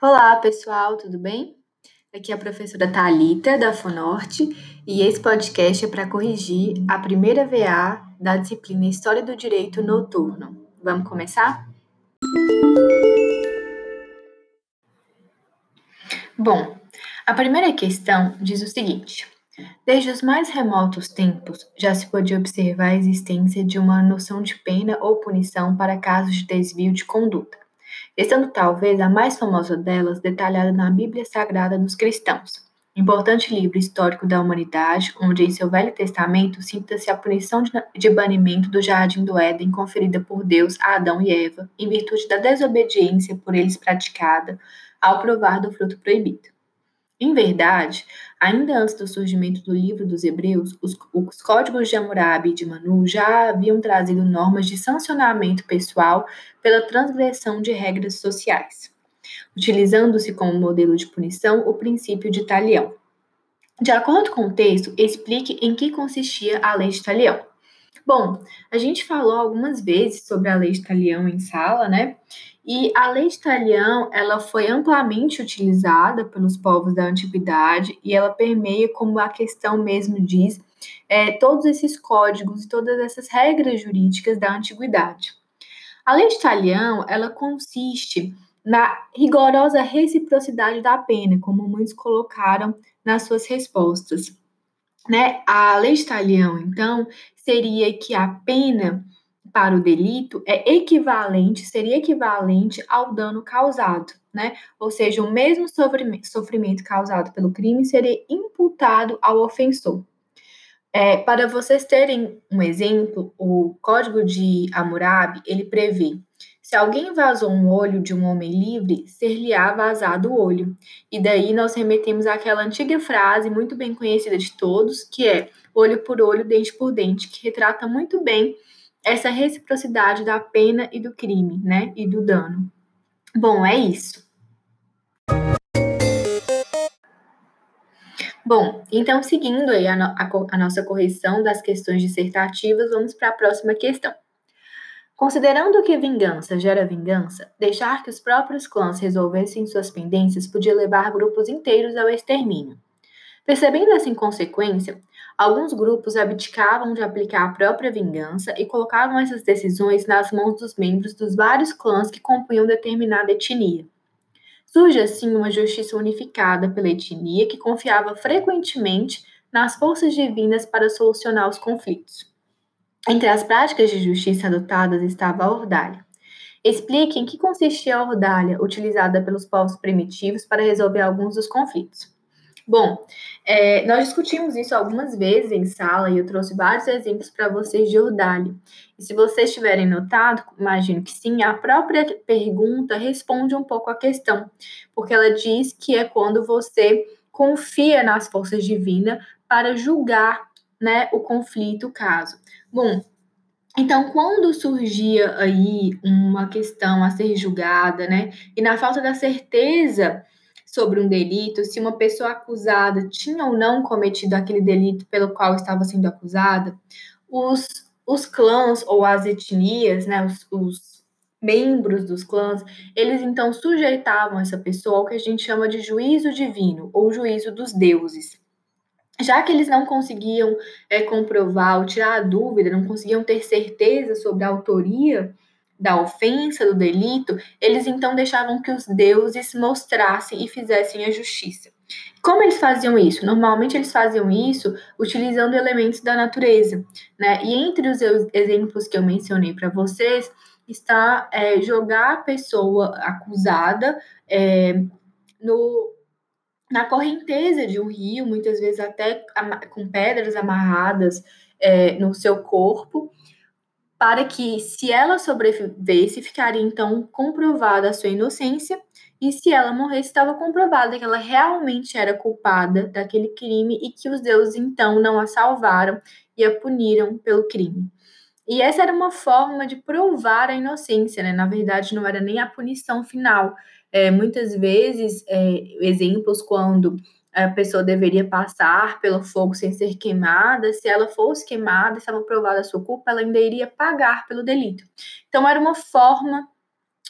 Olá, pessoal, tudo bem? Aqui é a professora Talita da Fonorte e esse podcast é para corrigir a primeira VA da disciplina História do Direito Noturno. Vamos começar? Bom, a primeira questão diz o seguinte: Desde os mais remotos tempos, já se podia observar a existência de uma noção de pena ou punição para casos de desvio de conduta, estando talvez a mais famosa delas detalhada na Bíblia Sagrada dos cristãos, importante livro histórico da humanidade, onde em seu Velho Testamento cita-se a punição de banimento do jardim do Éden conferida por Deus a Adão e Eva, em virtude da desobediência por eles praticada ao provar do fruto proibido. Em verdade, ainda antes do surgimento do livro dos Hebreus, os, os códigos de Hammurabi e de Manu já haviam trazido normas de sancionamento pessoal pela transgressão de regras sociais, utilizando-se como modelo de punição o princípio de Talião. De acordo com o texto, explique em que consistia a lei de Talião. Bom, a gente falou algumas vezes sobre a lei de Talião em sala, né? E a lei de Talião, ela foi amplamente utilizada pelos povos da antiguidade e ela permeia, como a questão mesmo diz, é, todos esses códigos e todas essas regras jurídicas da antiguidade. A lei de Talião, ela consiste na rigorosa reciprocidade da pena, como muitos colocaram nas suas respostas. Né? A lei de Talião, então, seria que a pena para o delito é equivalente, seria equivalente ao dano causado, né? Ou seja, o mesmo sofrimento causado pelo crime seria imputado ao ofensor. É, para vocês terem um exemplo, o Código de Hammurabi, ele prevê se alguém vazou um olho de um homem livre, ser-lhe-á vazado o olho. E daí nós remetemos àquela antiga frase muito bem conhecida de todos, que é olho por olho, dente por dente, que retrata muito bem essa reciprocidade da pena e do crime, né? E do dano. Bom, é isso. Bom, então, seguindo aí a, no, a, a nossa correção das questões dissertativas, vamos para a próxima questão. Considerando que vingança gera vingança, deixar que os próprios clãs resolvessem suas pendências podia levar grupos inteiros ao extermínio. Percebendo essa inconsequência, Alguns grupos abdicavam de aplicar a própria vingança e colocavam essas decisões nas mãos dos membros dos vários clãs que compunham determinada etnia. Surge assim uma justiça unificada pela etnia que confiava frequentemente nas forças divinas para solucionar os conflitos. Entre as práticas de justiça adotadas estava a ordalha. Explique em que consistia a ordalha utilizada pelos povos primitivos para resolver alguns dos conflitos. Bom, é, nós discutimos isso algumas vezes em sala e eu trouxe vários exemplos para vocês de ordalho. E se vocês tiverem notado, imagino que sim, a própria pergunta responde um pouco a questão, porque ela diz que é quando você confia nas forças divinas para julgar né, o conflito, o caso. Bom, então, quando surgia aí uma questão a ser julgada, né, e na falta da certeza sobre um delito, se uma pessoa acusada tinha ou não cometido aquele delito pelo qual estava sendo acusada, os, os clãs ou as etnias, né, os, os membros dos clãs, eles então sujeitavam essa pessoa ao que a gente chama de juízo divino ou juízo dos deuses. Já que eles não conseguiam é, comprovar ou tirar a dúvida, não conseguiam ter certeza sobre a autoria da ofensa, do delito, eles então deixavam que os deuses mostrassem e fizessem a justiça. Como eles faziam isso? Normalmente eles faziam isso utilizando elementos da natureza, né? E entre os exemplos que eu mencionei para vocês está é, jogar a pessoa acusada é, no, na correnteza de um rio, muitas vezes até com pedras amarradas é, no seu corpo, para que, se ela sobrevivesse, ficaria então comprovada a sua inocência, e se ela morresse, estava comprovada que ela realmente era culpada daquele crime e que os deuses então não a salvaram e a puniram pelo crime. E essa era uma forma de provar a inocência, né? Na verdade, não era nem a punição final. É, muitas vezes, é, exemplos quando a pessoa deveria passar pelo fogo sem ser queimada. Se ela fosse queimada, estava provada a sua culpa, ela ainda iria pagar pelo delito. Então, era uma forma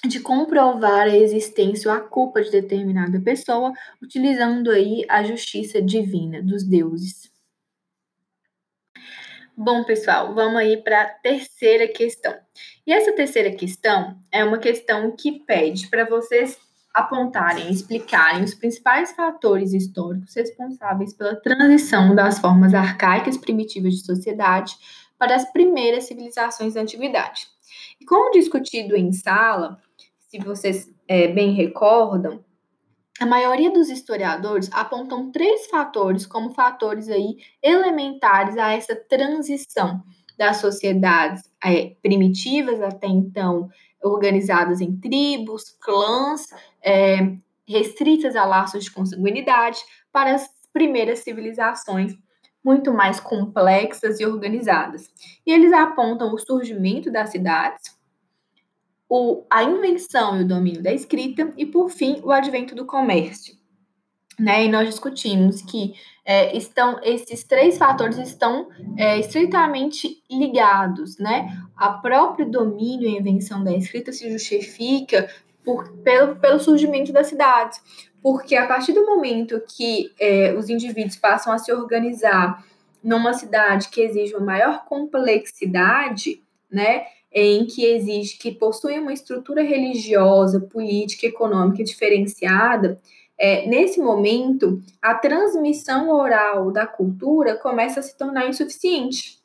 de comprovar a existência ou a culpa de determinada pessoa, utilizando aí a justiça divina dos deuses. Bom, pessoal, vamos aí para a terceira questão. E essa terceira questão é uma questão que pede para vocês apontarem, explicarem os principais fatores históricos responsáveis pela transição das formas arcaicas primitivas de sociedade para as primeiras civilizações da antiguidade. E como discutido em sala, se vocês é, bem recordam, a maioria dos historiadores apontam três fatores como fatores aí elementares a essa transição das sociedades é, primitivas até então organizadas em tribos, clãs, é, restritas a laços de consanguinidade, para as primeiras civilizações muito mais complexas e organizadas. E eles apontam o surgimento das cidades, o, a invenção e o domínio da escrita e, por fim, o advento do comércio. Né? E nós discutimos que é, estão esses três fatores estão é, estritamente ligados, né? A próprio domínio e invenção da escrita se justifica por, pelo, pelo surgimento das cidades, porque a partir do momento que é, os indivíduos passam a se organizar numa cidade que exige uma maior complexidade, né? em que exige que possui uma estrutura religiosa, política, econômica diferenciada, é, nesse momento a transmissão oral da cultura começa a se tornar insuficiente.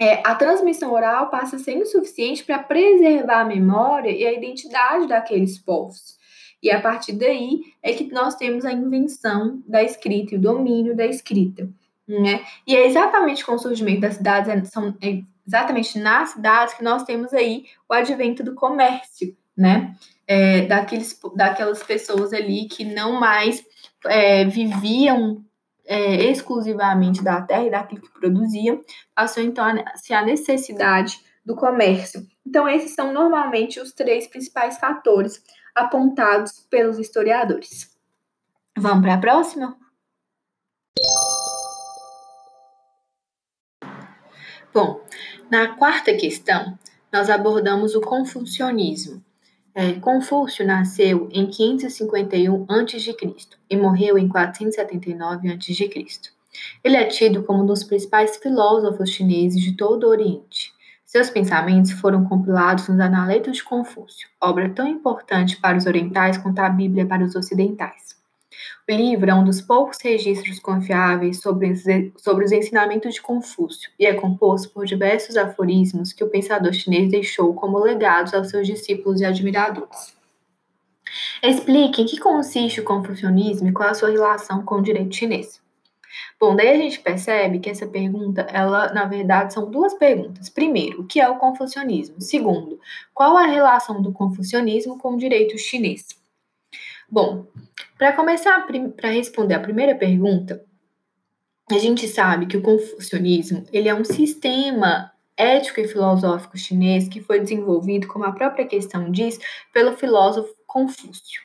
É, a transmissão oral passa a ser insuficiente para preservar a memória e a identidade daqueles povos. E a partir daí é que nós temos a invenção da escrita e o domínio da escrita. Né? E é exatamente com o surgimento das cidades, é, são é exatamente nas cidades que nós temos aí o advento do comércio, né? É, daqueles, daquelas pessoas ali que não mais é, viviam é, exclusivamente da terra e daquilo que produziam, passou então a se a necessidade do comércio. Então, esses são normalmente os três principais fatores apontados pelos historiadores. Vamos para a próxima? Bom, na quarta questão, nós abordamos o confucionismo. É, Confúcio nasceu em 551 a.C. e morreu em 479 a.C. Ele é tido como um dos principais filósofos chineses de todo o Oriente. Seus pensamentos foram compilados nos Analetos de Confúcio, obra tão importante para os orientais quanto a Bíblia para os ocidentais. O livro é um dos poucos registros confiáveis sobre, sobre os ensinamentos de Confúcio e é composto por diversos aforismos que o pensador chinês deixou como legados aos seus discípulos e admiradores. Explique em que consiste o confucionismo e qual a sua relação com o direito chinês. Bom, daí a gente percebe que essa pergunta, ela, na verdade, são duas perguntas. Primeiro, o que é o confucionismo? Segundo, qual a relação do confucionismo com o direito chinês? Bom, para começar, para responder a primeira pergunta, a gente sabe que o confucionismo ele é um sistema ético e filosófico chinês que foi desenvolvido, como a própria questão diz, pelo filósofo Confúcio.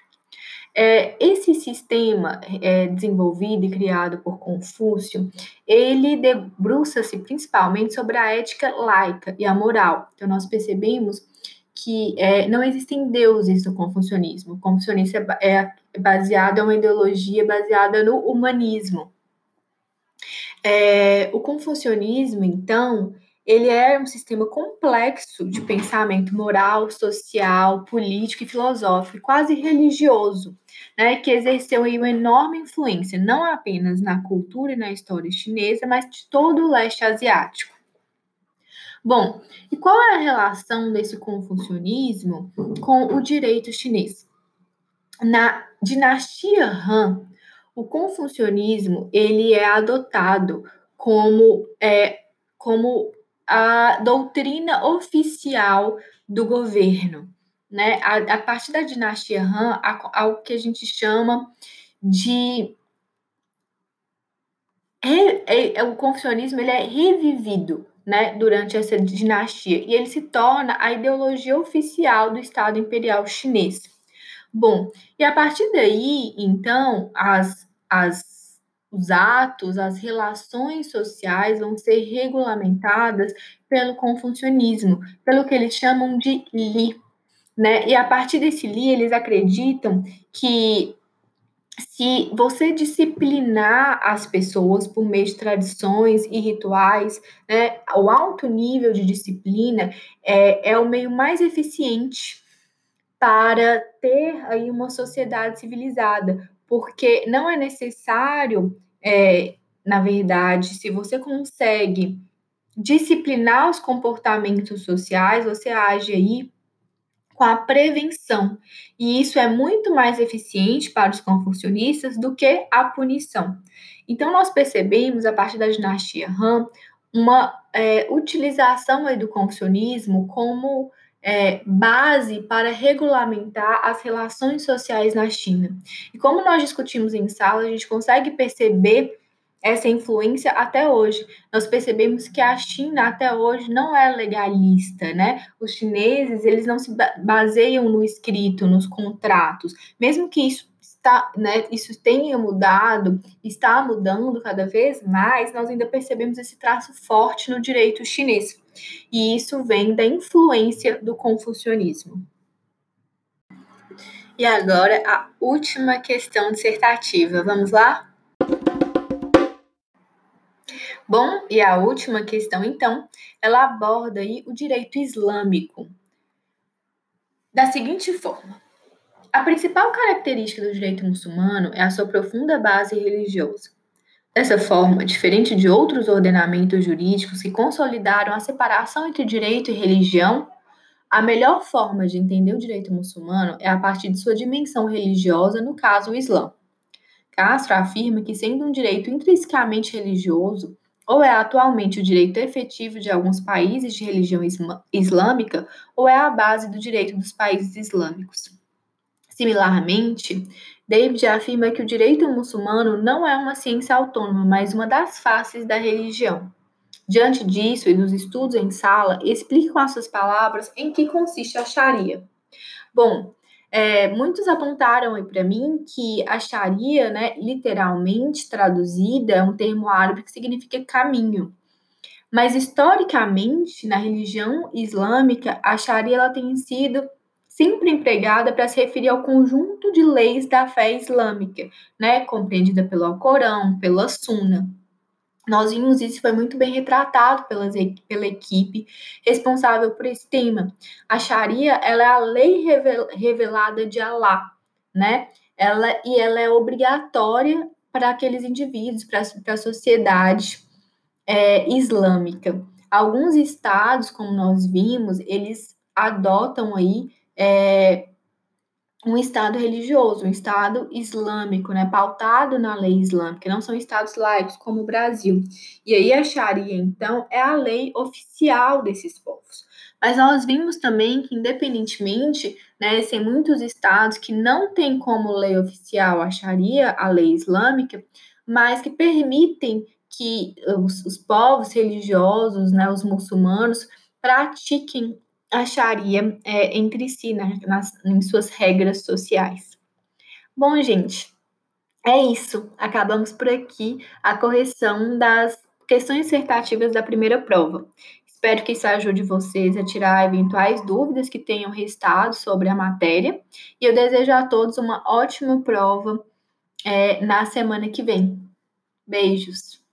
É, esse sistema é, desenvolvido e criado por Confúcio, ele debruça-se principalmente sobre a ética laica e a moral. Então, nós percebemos que é, não existem deuses no confucionismo. O confucionismo é, é, baseado, é uma ideologia baseada no humanismo. É, o confucionismo, então, ele é um sistema complexo de pensamento moral, social, político e filosófico, quase religioso, né, que exerceu uma enorme influência não apenas na cultura e na história chinesa, mas de todo o leste asiático. Bom, e qual é a relação desse confucionismo com o direito chinês? Na dinastia Han, o confucionismo ele é adotado como, é, como a doutrina oficial do governo. Né? A, a partir da dinastia Han, algo que a gente chama de é, é, o confucionismo ele é revivido né, durante essa dinastia, e ele se torna a ideologia oficial do Estado Imperial Chinês. Bom, e a partir daí, então, as, as, os atos, as relações sociais vão ser regulamentadas pelo confucionismo, pelo que eles chamam de Li. né? E a partir desse li, eles acreditam que se você disciplinar as pessoas por meio de tradições e rituais, né, o alto nível de disciplina é, é o meio mais eficiente para ter aí uma sociedade civilizada, porque não é necessário, é, na verdade, se você consegue disciplinar os comportamentos sociais, você age aí com a prevenção. E isso é muito mais eficiente para os confucionistas do que a punição. Então, nós percebemos, a partir da dinastia Han, uma é, utilização do confucionismo como é, base para regulamentar as relações sociais na China. E como nós discutimos em sala, a gente consegue perceber essa influência até hoje. Nós percebemos que a China até hoje não é legalista, né? Os chineses, eles não se baseiam no escrito, nos contratos, mesmo que isso está, né, isso tenha mudado, está mudando cada vez mais, nós ainda percebemos esse traço forte no direito chinês. E isso vem da influência do confucionismo. E agora a última questão dissertativa. Vamos lá? Bom, e a última questão, então, ela aborda aí o direito islâmico da seguinte forma: a principal característica do direito muçulmano é a sua profunda base religiosa. Dessa forma, diferente de outros ordenamentos jurídicos que consolidaram a separação entre direito e religião, a melhor forma de entender o direito muçulmano é a partir de sua dimensão religiosa, no caso o Islã. Castro afirma que, sendo um direito intrinsecamente religioso, ou é atualmente o direito efetivo de alguns países de religião islâmica, ou é a base do direito dos países islâmicos. Similarmente, David afirma que o direito muçulmano não é uma ciência autônoma, mas uma das faces da religião. Diante disso e dos estudos em sala, explique com as suas palavras em que consiste a Sharia. Bom, é, muitos apontaram para mim que a Sharia, né, literalmente traduzida, é um termo árabe que significa caminho. Mas historicamente, na religião islâmica, a Sharia ela tem sido sempre empregada para se referir ao conjunto de leis da fé islâmica, né, compreendida pelo Alcorão, pela Sunna. Nós vimos isso foi muito bem retratado pelas, pela equipe responsável por esse tema. A Sharia ela é a lei revelada de Allah, né? Ela, e ela é obrigatória para aqueles indivíduos, para, para a sociedade é, islâmica. Alguns estados, como nós vimos, eles adotam aí é, um Estado religioso, um Estado islâmico, né, pautado na lei islâmica, não são Estados laicos como o Brasil. E aí a Sharia, então, é a lei oficial desses povos. Mas nós vimos também que, independentemente, né, tem muitos estados que não têm como lei oficial a Sharia, a lei islâmica, mas que permitem que os, os povos religiosos, né, os muçulmanos, pratiquem a Sharia é, entre si, né, nas, em suas regras sociais. Bom, gente, é isso. Acabamos por aqui a correção das questões dissertativas da primeira prova. Espero que isso ajude vocês a tirar eventuais dúvidas que tenham restado sobre a matéria. E eu desejo a todos uma ótima prova é, na semana que vem. Beijos!